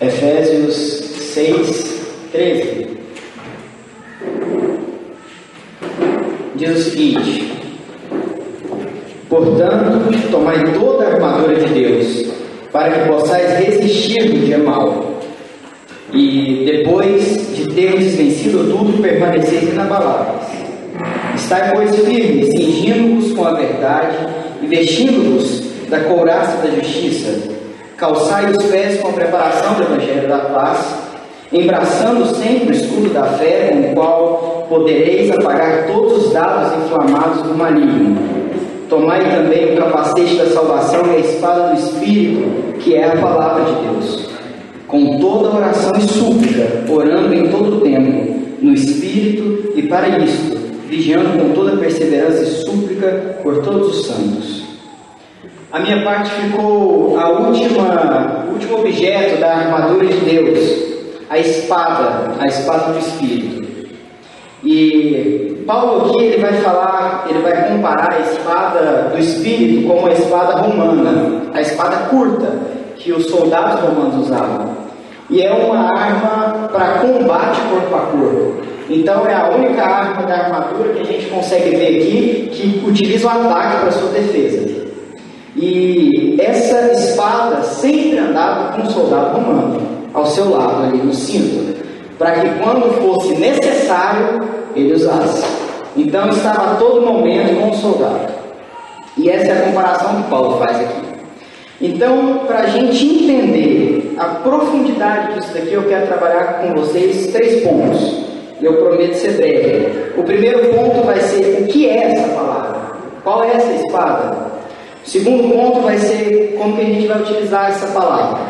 Efésios 6, 13. Diz o seguinte: Portanto, tomai toda a armadura de Deus, para que possais resistir no dia mal. E depois de termos vencido tudo, permaneceis inabaláveis. Estai, pois, firmes, cingindo-vos com a verdade e vestindo-vos da couraça da justiça. Calçai os pés com a preparação do Evangelho da paz, embraçando sempre o escudo da fé, com o qual podereis apagar todos os dados inflamados do maligno. Tomai também o capacete da salvação e a espada do Espírito, que é a palavra de Deus. Com toda oração e súplica, orando em todo o tempo, no Espírito, e para isto, vigiando com toda perseverança e súplica por todos os santos. A minha parte ficou a última, o último objeto da armadura de Deus, a espada, a espada do Espírito. E Paulo aqui ele vai falar, ele vai comparar a espada do Espírito com a espada romana, a espada curta que os soldados romanos usavam. E é uma arma para combate corpo a corpo. Então é a única arma da armadura que a gente consegue ver aqui que utiliza o ataque para sua defesa. E essa espada sempre andava com um soldado romano ao seu lado ali no cinto, para que quando fosse necessário ele usasse. Então estava a todo momento com o soldado. E essa é a comparação que Paulo faz aqui. Então, para a gente entender a profundidade disso daqui, eu quero trabalhar com vocês três pontos. Eu prometo ser breve. O primeiro ponto vai ser o que é essa palavra? Qual é essa espada? O segundo ponto vai ser como que a gente vai utilizar essa palavra.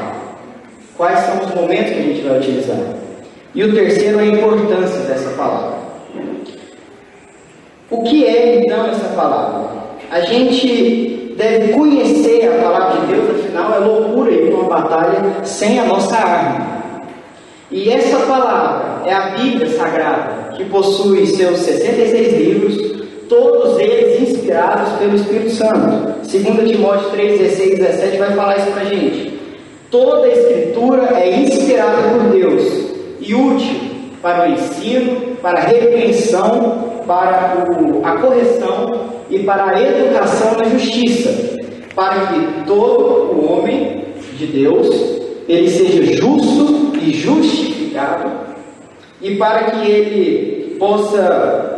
Quais são os momentos que a gente vai utilizar? E o terceiro é a importância dessa palavra. O que é então essa palavra? A gente deve conhecer a palavra de Deus, afinal é loucura ir numa batalha sem a nossa arma. E essa palavra é a Bíblia Sagrada, que possui seus 66 livros, todos eles inspirados pelo Espírito Santo. 2 Timóteo 3, 16 e 17 vai falar isso para a gente. Toda a Escritura é inspirada por Deus e útil para o ensino, para a repreensão, para a correção e para a educação na justiça, para que todo o homem de Deus ele seja justo e justificado e para que ele possa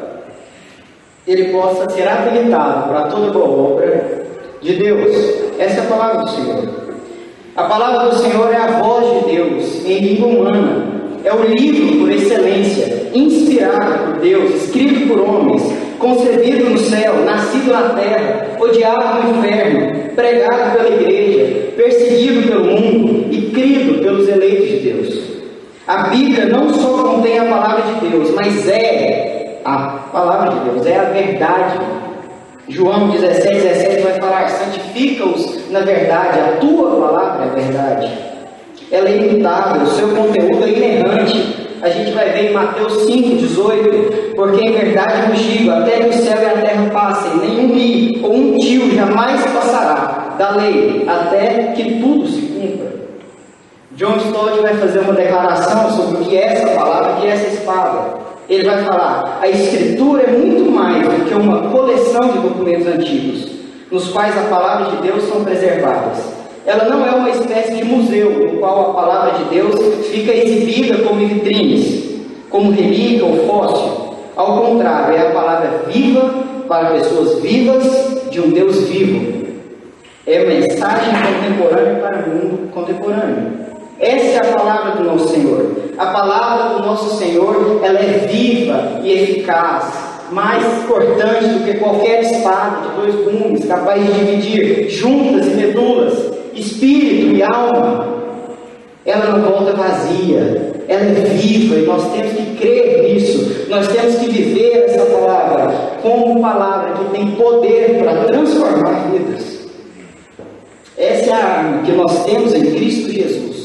ele possa ser habilitado para toda boa obra de Deus. Essa é a palavra do Senhor. A palavra do Senhor é a voz de Deus em língua humana. É o livro por excelência, inspirado por Deus, escrito por homens, concebido no céu, nascido na terra, odiado no inferno, pregado pela igreja, perseguido pelo mundo e crido pelos eleitos de Deus. A Bíblia não só contém a palavra de Deus, mas é a palavra de Deus, é a verdade. João 17, 17 vai falar: santifica-os na verdade, a tua palavra é verdade. Ela é imutável, o seu conteúdo é inerrante. A gente vai ver em Mateus 5, 18: Porque em verdade vos digo, até que o céu e a terra passem, nenhum ri ou um tio jamais passará da lei, até que tudo se cumpra. John Stott vai fazer uma declaração sobre o que é essa palavra, o que é essa espada. Ele vai falar: a Escritura é muito mais do que uma coleção de documentos antigos, nos quais a palavra de Deus são preservadas. Ela não é uma espécie de museu no qual a palavra de Deus fica exibida como vitrines, como relíquia ou fóssil. Ao contrário, é a palavra viva para pessoas vivas de um Deus vivo. É mensagem contemporânea para o mundo contemporâneo. Essa é a palavra do nosso Senhor. A palavra do nosso Senhor, ela é viva e eficaz, mais cortante do que qualquer espada de dois gumes, capaz de dividir juntas e medulas, espírito e alma. Ela não volta vazia, ela é viva e nós temos que crer nisso. Nós temos que viver essa palavra como palavra que tem poder para transformar vidas. Essa é a arma que nós temos em Cristo Jesus.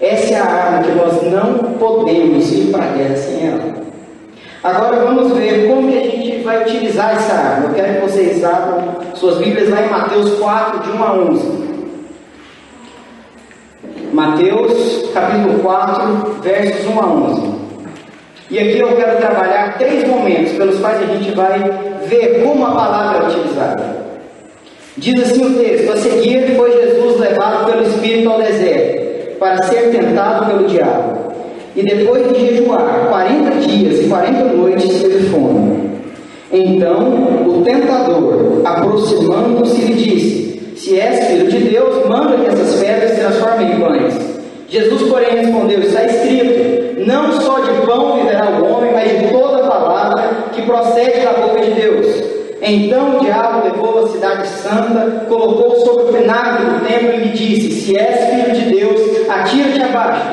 Essa é a arma que nós não podemos ir para a guerra sem ela. Agora vamos ver como que a gente vai utilizar essa arma. Eu quero que vocês abram suas Bíblias lá em Mateus 4, de 1 a 11. Mateus capítulo 4, versos 1 a 11. E aqui eu quero trabalhar três momentos pelos quais a gente vai ver como a palavra é utilizada. Diz assim o texto: A seguir foi Jesus levado pelo Espírito ao deserto, para ser tentado pelo diabo. E depois de jejuar 40 dias e 40 noites, teve fome. Então o tentador, aproximando-se, lhe disse: Se és filho de Deus, manda que essas pedras se transformem em pães. Jesus, porém, respondeu: Está escrito: Não só de pão viverá o homem, mas de toda palavra que procede da boca de Deus. Então o diabo levou a cidade santa, colocou sobre o pináculo do templo e lhe disse: Se és filho de Deus, atira-te abaixo.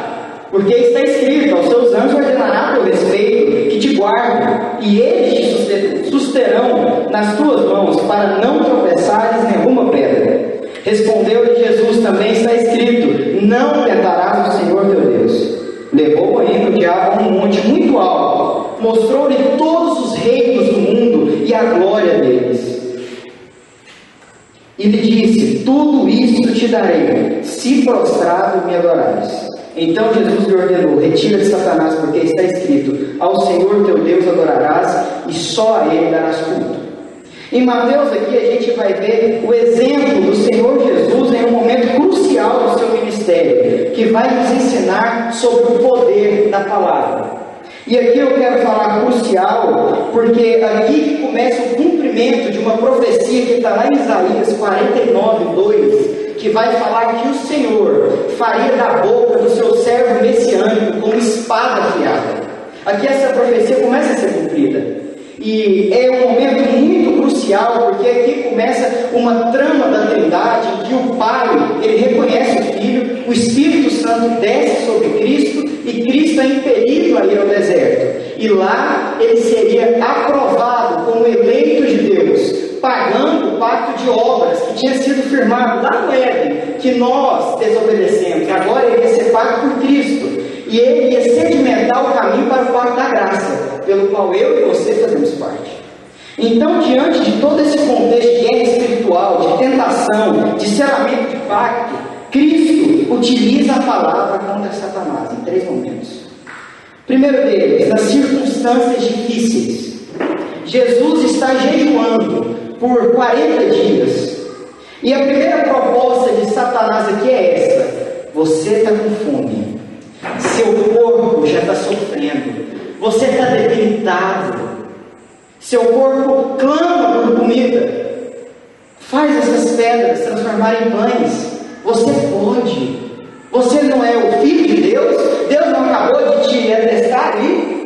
Porque está escrito: Aos seus anjos ordenará teu respeito, que te guardem, e eles te susterão nas tuas mãos, para não tropeçares nenhuma pedra. Respondeu-lhe Jesus: Também está escrito: Não tentarás o Senhor teu Deus. Levou ainda o diabo a um monte muito alto, mostrou-lhe todos os reinos do mundo e a glória deles. E lhe disse: Tudo isto te darei, se prostrado me adorares. Então Jesus lhe ordenou: Retira de Satanás, porque está escrito: Ao Senhor teu Deus adorarás e só a Ele darás culto. Em Mateus, aqui, a gente vai ver o exemplo do Senhor Jesus em um momento crucial do seu ministério, que vai nos ensinar sobre o poder da palavra. E aqui eu quero falar crucial, porque aqui começa o cumprimento de uma profecia que está lá em Isaías 49, 2, que vai falar que o Senhor faria da boca do seu servo messiânico como espada afiada. Aqui essa profecia começa a ser cumprida. E é um momento muito crucial, porque aqui começa uma trama da Trindade, em que o Pai, ele reconhece o Filho, o Espírito Santo desce sobre Cristo, e Cristo é impelido a ir ao deserto. E lá ele seria aprovado como eleito de Deus, pagando o pacto de obras que tinha sido firmado lá no Éden, que nós desobedecemos, que agora ele ia ser pago por Cristo. E ele ia sedimentar o caminho para o pacto da graça, pelo qual eu e você fazemos parte. Então, diante de todo esse contexto de guerra espiritual, de tentação, de selamento de pacto, Cristo utiliza a palavra contra Satanás em três momentos. Primeiro deles, nas circunstâncias difíceis. Jesus está jejuando por 40 dias. E a primeira proposta de Satanás aqui é essa: você está com fome, seu corpo já está sofrendo, você está debilitado, seu corpo clama por comida. Faz essas pedras transformarem em pães. Você pode. Você não é o filho de Deus? Deus não acabou de te atestar aí?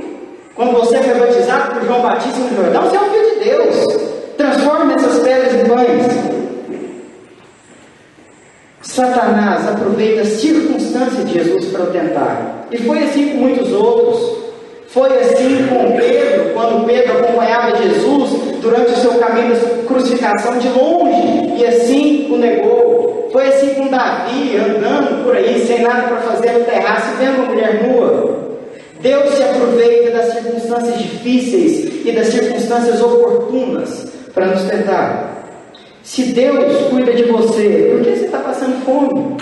Quando você foi batizado por João Batista no Jordão, você é o filho de Deus. Transforme essas pedras em pães. Satanás aproveita a circunstância de Jesus para o tentar. E foi assim com muitos outros. Foi assim com Pedro, quando Pedro acompanhava Jesus durante o seu caminho de crucificação de longe, e assim o negou. Foi assim com Davi, andando por aí, sem nada para fazer no terraço, vendo uma mulher nua. Deus se aproveita das circunstâncias difíceis e das circunstâncias oportunas para nos tentar. Se Deus cuida de você, por que você está passando fome?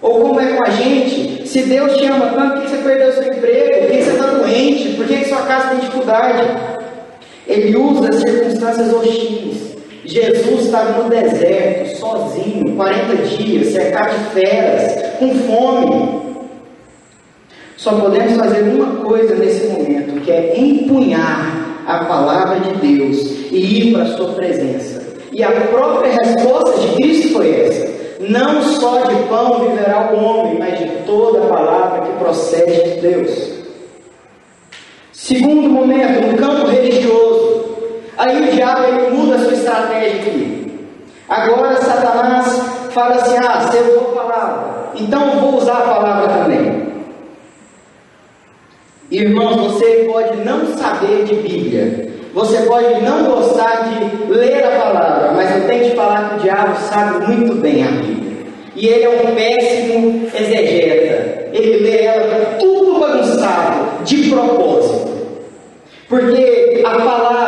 Ou como é com a gente, se Deus te ama tanto, por que você perdeu seu emprego? Por que você está doente? Por que sua casa tem dificuldade? Ele usa as circunstâncias hostis. Jesus estava no deserto, sozinho, 40 dias, cercado de feras, com fome. Só podemos fazer uma coisa nesse momento, que é empunhar a palavra de Deus e ir para a sua presença. E a própria resposta de Cristo foi essa: Não só de pão viverá o homem, mas de toda a palavra que procede de Deus. Segundo momento, no campo religioso, aí o diabo ele muda a sua estratégia aqui. Agora Satanás fala assim: Ah, você usou a palavra, então vou usar a palavra também. Irmãos, você pode não saber de Bíblia, você pode não gostar de ler a palavra, mas eu tenho que falar que o diabo sabe muito bem a Bíblia. E ele é um péssimo exegeta. Ele lê ela tudo bagunçado, de propósito. Porque a palavra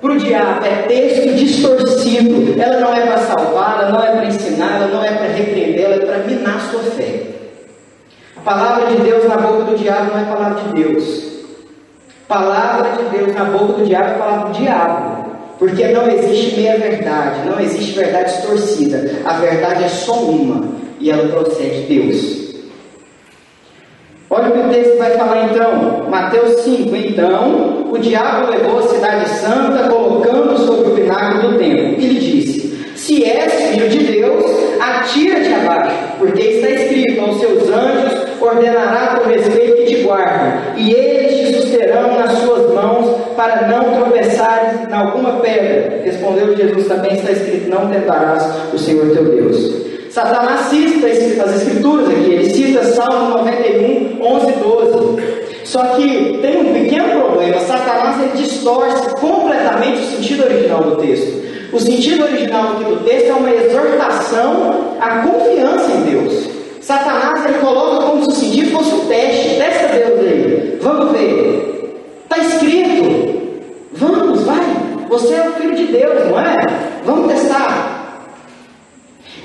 para o diabo é texto distorcido. Ela não é para salvar, ela não é para ensinar, ela não é para repreender, ela é para minar sua fé. A palavra de Deus na boca do diabo não é palavra de Deus. Palavra de Deus na boca do diabo é palavra do diabo. Porque não existe meia verdade, não existe verdade distorcida. A verdade é só uma e ela procede de Deus. Olha o que o texto vai falar então, Mateus 5. Então, o diabo levou a cidade santa, colocando sobre o pináculo do templo, e lhe disse: Se és filho de Deus, atira-te abaixo, porque está escrito: aos seus anjos ordenará com respeito que te guardem, e eles te susterão nas suas mãos, para não tropeçares em alguma pedra. Respondeu Jesus: Também está escrito: Não tentarás o Senhor teu Deus. Satanás cita as escrituras aqui, ele cita Salmo 91, 11 12. Só que tem um pequeno problema: Satanás ele distorce completamente o sentido original do texto. O sentido original aqui do texto é uma exortação à confiança em Deus. Satanás ele coloca como se o sentido fosse um teste. Testa Deus aí. Vamos ver. Está escrito. Vamos, vai. Você é o filho de Deus, não é? Vamos testar.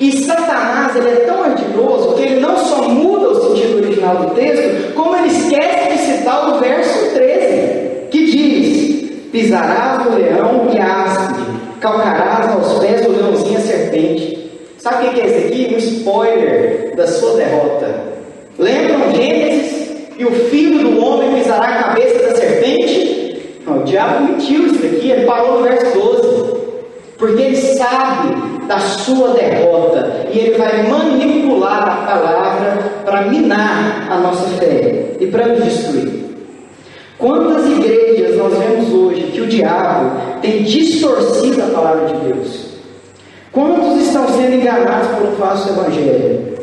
E Satanás ele é tão ardiloso que ele não só muda o sentido original do texto, como ele esquece de citar o verso 13, que diz: Pisarás o leão e a áspide, calcarás aos pés o leãozinho a serpente. Sabe o que é isso aqui? Um spoiler da sua derrota. Lembram Gênesis? E o filho do homem pisará a cabeça da serpente? Não, o diabo mentiu isso aqui, ele parou no verso 12. Porque ele sabe da sua derrota e ele vai manipular a palavra para minar a nossa fé e para nos destruir. Quantas igrejas nós vemos hoje que o diabo tem distorcido a palavra de Deus? Quantos estão sendo enganados por um falso evangelho?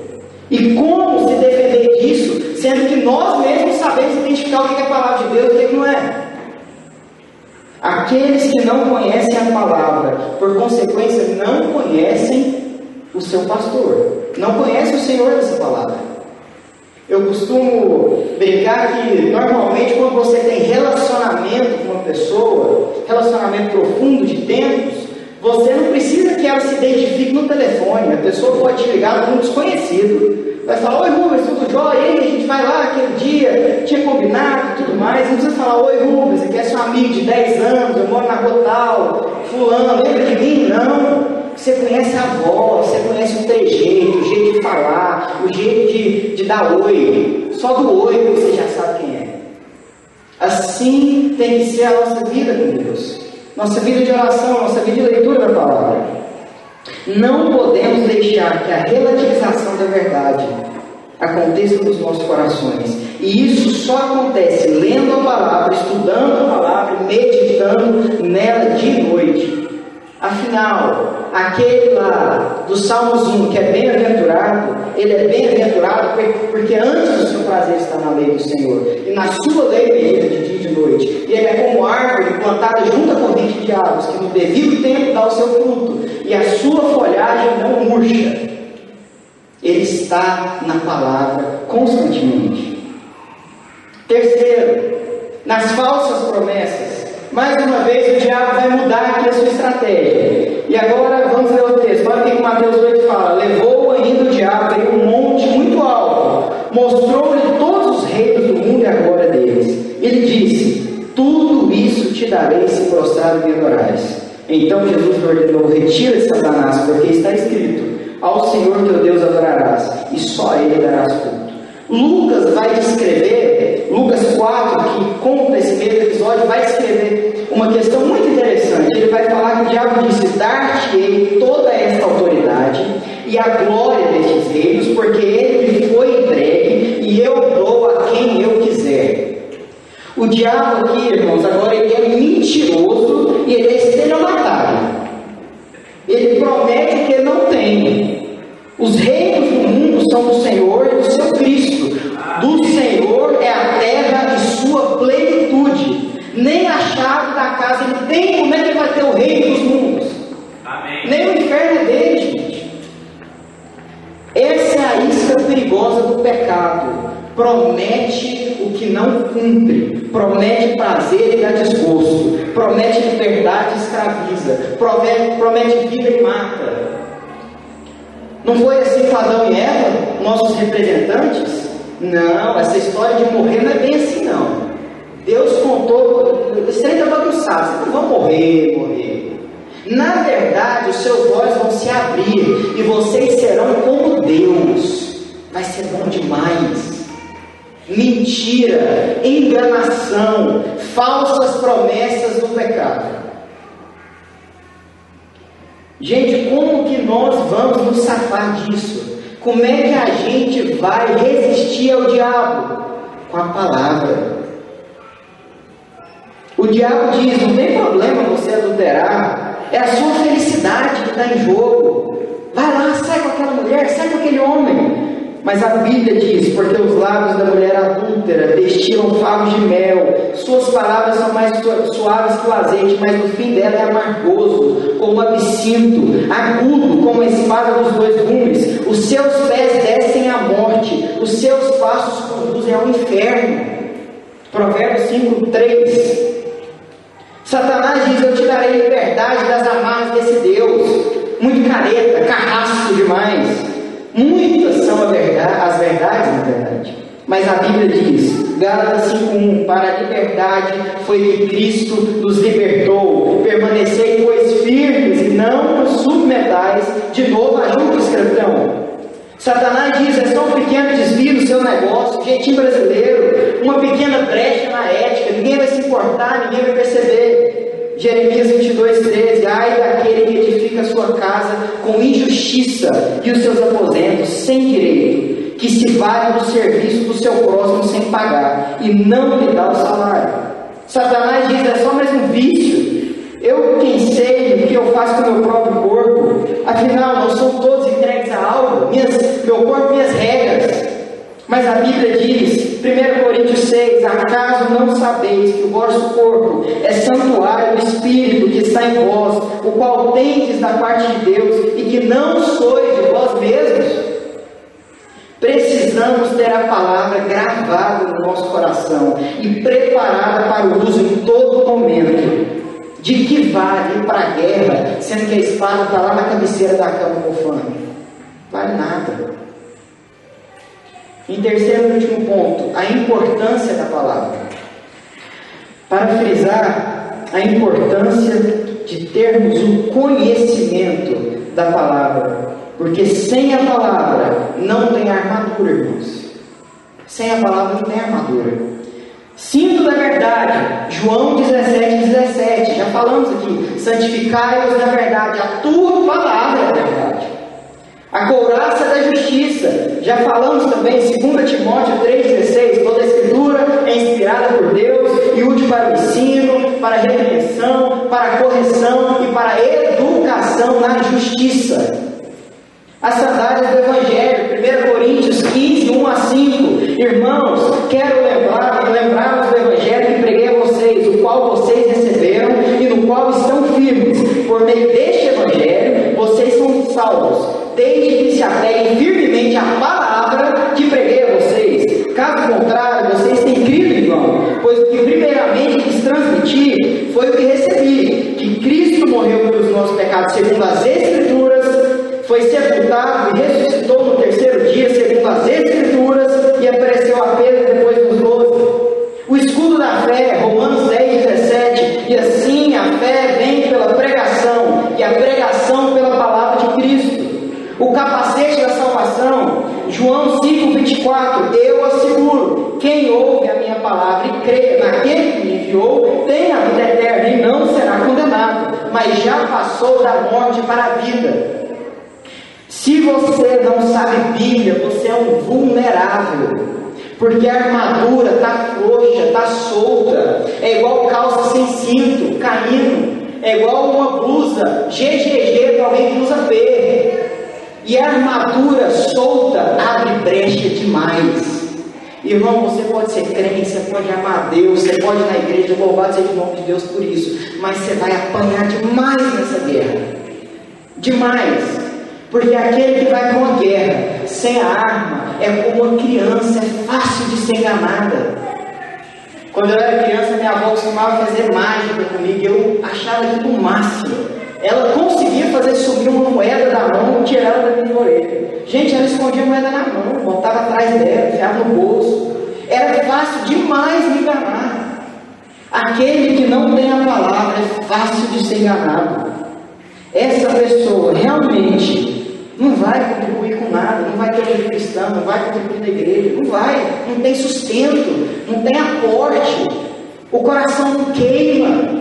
E como se defender disso, sendo que nós mesmos sabemos identificar o que é a palavra de Deus e o que não é? Aqueles que não conhecem a palavra, por consequência, não conhecem o seu pastor, não conhecem o Senhor dessa palavra. Eu costumo brincar que normalmente quando você tem relacionamento com uma pessoa, relacionamento profundo de tempos, você não precisa que ela se identifique no telefone. A pessoa pode ligar com um desconhecido Vai falar, oi Rubens, tudo jóia? E aí, a gente vai lá aquele dia, tinha combinado e tudo mais. Não precisa falar, oi Rubens, aqui é seu amigo de 10 anos, eu moro na Rotal, fulano, lembra de mim? Não. Você conhece a voz, você conhece o trejeito, o jeito de falar, o jeito de, de dar oi. Só do oi você já sabe quem é. Assim tem que ser a nossa vida com Deus. Nossa vida de oração, nossa vida de leitura da palavra. Não podemos deixar que a relativização da verdade aconteça nos nossos corações. E isso só acontece lendo a palavra, estudando a palavra, meditando nela de noite. Afinal, aquele lá do Salmos 1 que é bem-aventurado, ele é bem-aventurado porque antes do seu prazer está na lei do Senhor, e na sua lei medita de dia e de noite. E ele é como árvore plantada junto à corrente de águas, que no devido tempo dá o seu fruto, e a sua folhagem não murcha. Ele está na palavra constantemente. Terceiro, nas falsas promessas. Mais uma vez o diabo vai mudar aqui a sua estratégia. E agora vamos ler o texto. Olha o que Mateus 8 fala. Levou ainda o diabo em um monte muito alto, mostrou-lhe todos os reinos do mundo e a glória deles. Ele disse: Tudo isso te darei se prostrado me adorares. Então Jesus ordenou: Retira Satanás, porque está escrito: Ao Senhor teu Deus adorarás, e só a ele darás culto. Lucas vai descrever, Lucas 4, que conta esse mesmo episódio, vai descrever uma questão muito interessante. Ele vai falar que o diabo disse: Dar-te-ei toda esta autoridade e a glória destes reinos, porque ele me foi entregue e eu dou a quem eu quiser. O diabo aqui, irmãos, agora ele é mentiroso e ele é estelionatário. Ele promete que ele não tem. Os reinos do mundo são do Senhor e do seu Cristo. Do Senhor é a terra e sua plenitude. Nem a chave da casa ele tem. Como é que ele vai ter o reino dos mundos? Amém. Nem o inferno é dele, gente. Essa é a isca perigosa do pecado. Promete o que não cumpre. Promete prazer e dá desgosto. Promete liberdade e escraviza. Promete, promete vida e mata. Não foi assim com Adão e Eva? nossos representantes? Não, essa história de morrer não é bem assim não. Deus contou, esse trem está bagunçado, vocês não vão morrer, morrer. Na verdade, os seus olhos vão se abrir e vocês serão como Deus. Vai ser bom demais. Mentira, enganação, falsas promessas do pecado. Gente, como que nós vamos nos safar disso? Como é que a gente vai resistir ao diabo? Com a palavra. O diabo diz: não tem problema você adulterar, é a sua felicidade que está em jogo. Vai lá, sai com aquela mulher, sai com aquele homem. Mas a Bíblia diz: porque os lábios da mulher adúltera destilam favos de mel, suas palavras são mais suaves que o azeite, mas o fim dela é amargoso, como absinto, agudo como a espada dos dois gumes. Os seus pés descem à morte, os seus passos conduzem ao inferno. Provérbios 5, 3. Satanás diz: Eu te darei liberdade das amarras desse Deus. Muito careta, carrasco demais. Muitas são verdade, as verdades, na verdade. Mas a Bíblia diz, Gálatas 5.1, para a liberdade foi que Cristo nos libertou. Permanecei, pois, firmes e não nos submetais de novo a junto escravidão. Satanás diz, é só um pequeno desvio no seu negócio, jeitinho brasileiro, uma pequena brecha na ética, ninguém vai se importar, ninguém vai perceber. Jeremias 22, 13, ai daquele que edifica a sua casa com injustiça e os seus aposentos sem direito, que se vale do serviço do seu próximo sem pagar e não lhe dá o salário. Satanás diz, é só mais um vício, eu quem sei o que eu faço com o meu próprio corpo, afinal não são todos entregues a algo, minhas, meu corpo, minhas regras. Mas a Bíblia diz, 1 Coríntios 6, acaso não sabeis que o vosso corpo é santuário do Espírito que está em vós, o qual tendes da parte de Deus, e que não sois de vós mesmos? Precisamos ter a palavra gravada no nosso coração e preparada para o uso em todo momento. De que vale ir para a guerra, sendo que a espada está lá na cabeceira da cama mofando? Vale nada. Em terceiro e último ponto, a importância da palavra. Para frisar a importância de termos o conhecimento da palavra. Porque sem a palavra não tem armadura, irmãos. Sem a palavra não tem armadura. Cinto da verdade, João 17, 17, já falamos aqui, santificai-os na verdade, a tua palavra é verdade. A couraça da justiça, já falamos também, 2 Timóteo 3,16, toda a escritura é inspirada por Deus e útil para o ensino, para a repreensão, para a correção e para a educação na justiça. As sandálias do Evangelho, 1 Coríntios 15, 1 a 5. Irmãos, quero lembrar, lembrar-vos do Evangelho que preguei a vocês, o qual vocês receberam e no qual estão firmes. Por meio deste Evangelho, vocês são salvos, desde se apeguem firmemente à palavra que preguei a vocês. Caso contrário, vocês têm crido em vão, pois o que primeiramente quis transmitir foi o que recebi, que Cristo morreu pelos nossos pecados segundo as Escrituras, foi sepultado e ressuscitou no terceiro dia, segundo as Escrituras, e apareceu a Pedro depois dos doze. O escudo da fé, Romanos 10, 17, e assim a fé vem pela pregação, e a pregação pela palavra de Cristo. O capacete da salvação, João 5, 24, eu asseguro, quem ouve a minha palavra e crê naquele que me enviou, tem a vida eterna e não será condenado, mas já passou da morte para a vida. Se você não sabe Bíblia, você é um vulnerável. Porque a armadura está frouxa, está solta. É igual calça sem cinto, caindo. É igual uma blusa GGG para alguém que usa P. E a armadura solta abre brecha demais. Irmão, você pode ser crente, você pode amar a Deus, você pode ir na igreja, louvado seja o nome de Deus por isso. Mas você vai apanhar demais nessa guerra. Demais. Porque aquele que vai para uma guerra sem a arma é como uma criança, é fácil de ser enganada. Quando eu era criança, minha avó costumava fazer mágica comigo eu achava aquilo o máximo. Ela conseguia fazer subir uma moeda da mão e tirar ela da minha orelha. Gente, ela escondia a moeda na mão, botava atrás dela, enfiava no bolso. Era fácil demais me enganar. Aquele que não tem a palavra é fácil de ser enganado. Essa pessoa realmente não vai contribuir com nada, não vai ter vida cristã, não vai contribuir na igreja, não vai, não tem sustento, não tem aporte, o coração queima,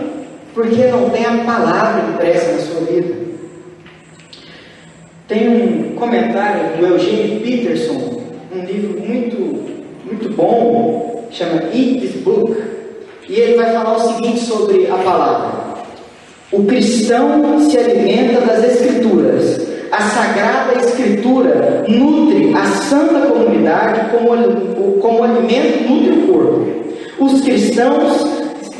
porque não tem a palavra que presta na sua vida. Tem um comentário do Eugene Peterson, um livro muito, muito bom, chama Eat This Book, e ele vai falar o seguinte sobre a palavra. O cristão se alimenta das Escrituras. A Sagrada Escritura nutre a santa comunidade como, como alimento nutre o corpo. Os cristãos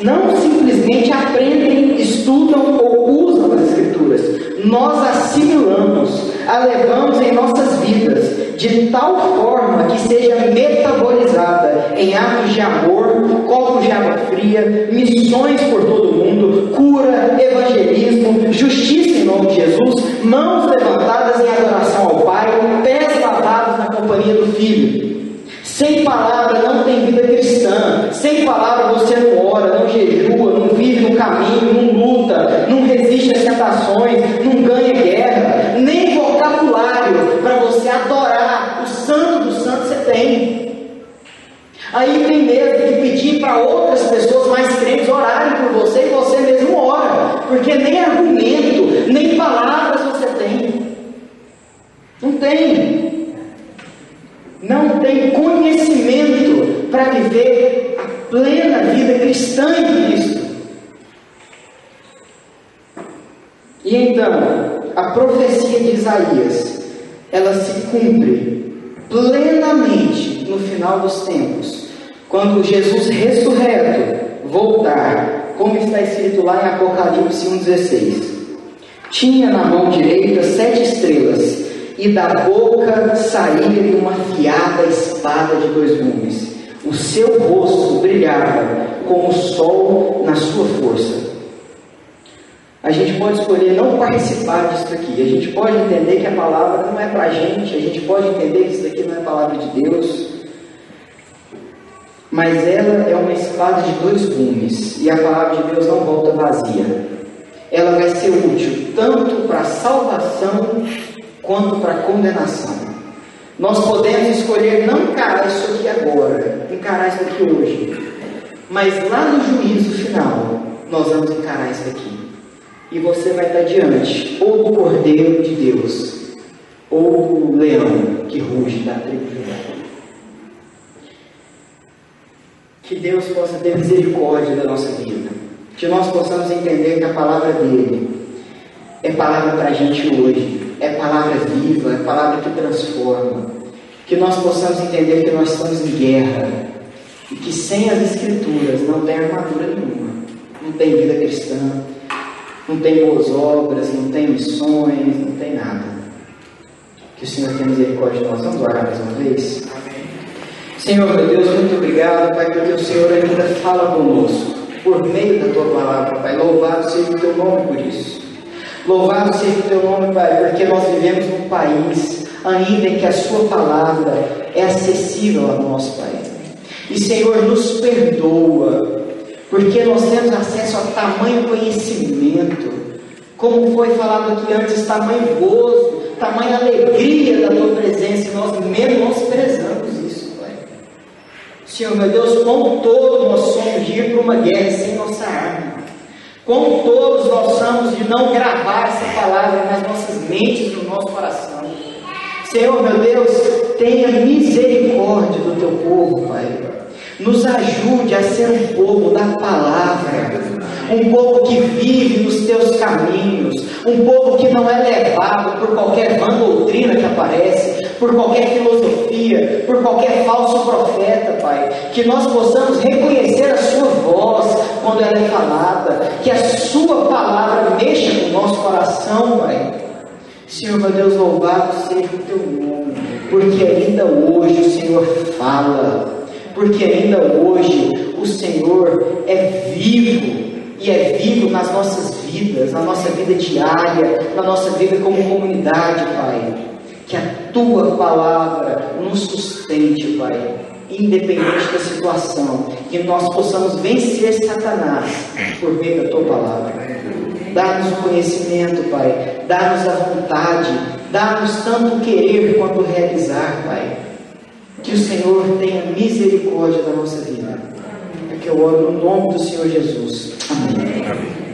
não simplesmente aprendem, estudam ou usam as Escrituras. Nós assimilamos, a levamos em nossas vidas de tal forma que seja metabolizada em atos de amor, copos de água fria, missões por todo o mundo, cura, evangelismo, justiça em nome de Jesus, mãos levantadas em adoração ao Pai, pés lavados na companhia do Filho. Sem palavra não tem vida cristã. Sem palavra você não ora, não jejua, não vive no caminho, não luta, não resiste às tentações, não ganha guerra. Nem vocabulário para você adorar o santo do santo você tem. Aí tem mesmo que pedir para outras pessoas mais crentes orarem por você e você mesmo ora, porque nem argumento, nem palavras você tem. Não tem. Não tem conhecimento para viver a plena vida cristã em Cristo. E então, a profecia de Isaías, ela se cumpre plenamente no final dos tempos, quando Jesus ressurreto voltar, como está escrito lá em Apocalipse 1,16. Tinha na mão direita sete estrelas, e da boca saía uma afiada espada de dois gumes. O seu rosto brilhava como o sol na sua força. A gente pode escolher não participar disso aqui. A gente pode entender que a palavra não é para a gente. A gente pode entender que isso daqui não é palavra de Deus. Mas ela é uma espada de dois gumes. E a palavra de Deus não volta vazia. Ela vai ser útil tanto para salvação quanto para condenação. Nós podemos escolher não encarar isso aqui agora, encarar isso aqui hoje. Mas lá no juízo final, nós vamos encarar isso aqui. E você vai estar diante ou do Cordeiro de Deus, ou do leão que ruge da tribo de. Que Deus possa ter misericórdia da nossa vida. Que nós possamos entender que a palavra dele é palavra para a gente hoje. É palavra viva, é palavra que transforma. Que nós possamos entender que nós estamos em guerra. E que sem as escrituras não tem armadura nenhuma. Não tem vida cristã. Não tem boas obras, não tem missões, não tem nada. Que o Senhor tenha misericórdia de nós. Vamos orar mais uma vez? Senhor, meu Deus, muito obrigado, Pai, porque o Senhor ainda fala conosco por meio da tua palavra, Pai. Louvado seja o teu nome por isso. Louvado seja o teu nome, Pai, porque nós vivemos num país ainda em que a sua palavra é acessível a nós, Pai. E Senhor, nos perdoa, porque nós temos acesso a tamanho conhecimento, como foi falado aqui antes, tamanho gozo, tamanha alegria da tua presença, e nós menosprezamos isso, Pai. Senhor, meu Deus, como todo nós somos de ir para uma guerra sem nossa arma. Como todos nós somos de não gravar essa palavra nas nossas mentes, no nosso coração. Senhor, meu Deus, tenha misericórdia do teu povo, Pai. Nos ajude a ser um povo da palavra, um povo que vive nos teus caminhos, um povo que não é levado por qualquer vã doutrina que aparece, por qualquer filosofia, por qualquer falso profeta, Pai. Que nós possamos reconhecer a Sua voz quando ela é falada, que a Sua palavra mexa no nosso coração, Pai. Senhor, meu Deus, louvado seja o Teu nome, porque ainda hoje o Senhor fala porque ainda hoje o Senhor é vivo e é vivo nas nossas vidas, na nossa vida diária, na nossa vida como comunidade, Pai. Que a tua palavra nos sustente, Pai, independente da situação, que nós possamos vencer Satanás por meio da tua palavra. Dá-nos o conhecimento, Pai, dá-nos a vontade, dá-nos tanto querer quanto realizar, Pai. Que o Senhor tenha misericórdia da nossa vida. É que eu oro no nome do Senhor Jesus. Amém. Amém.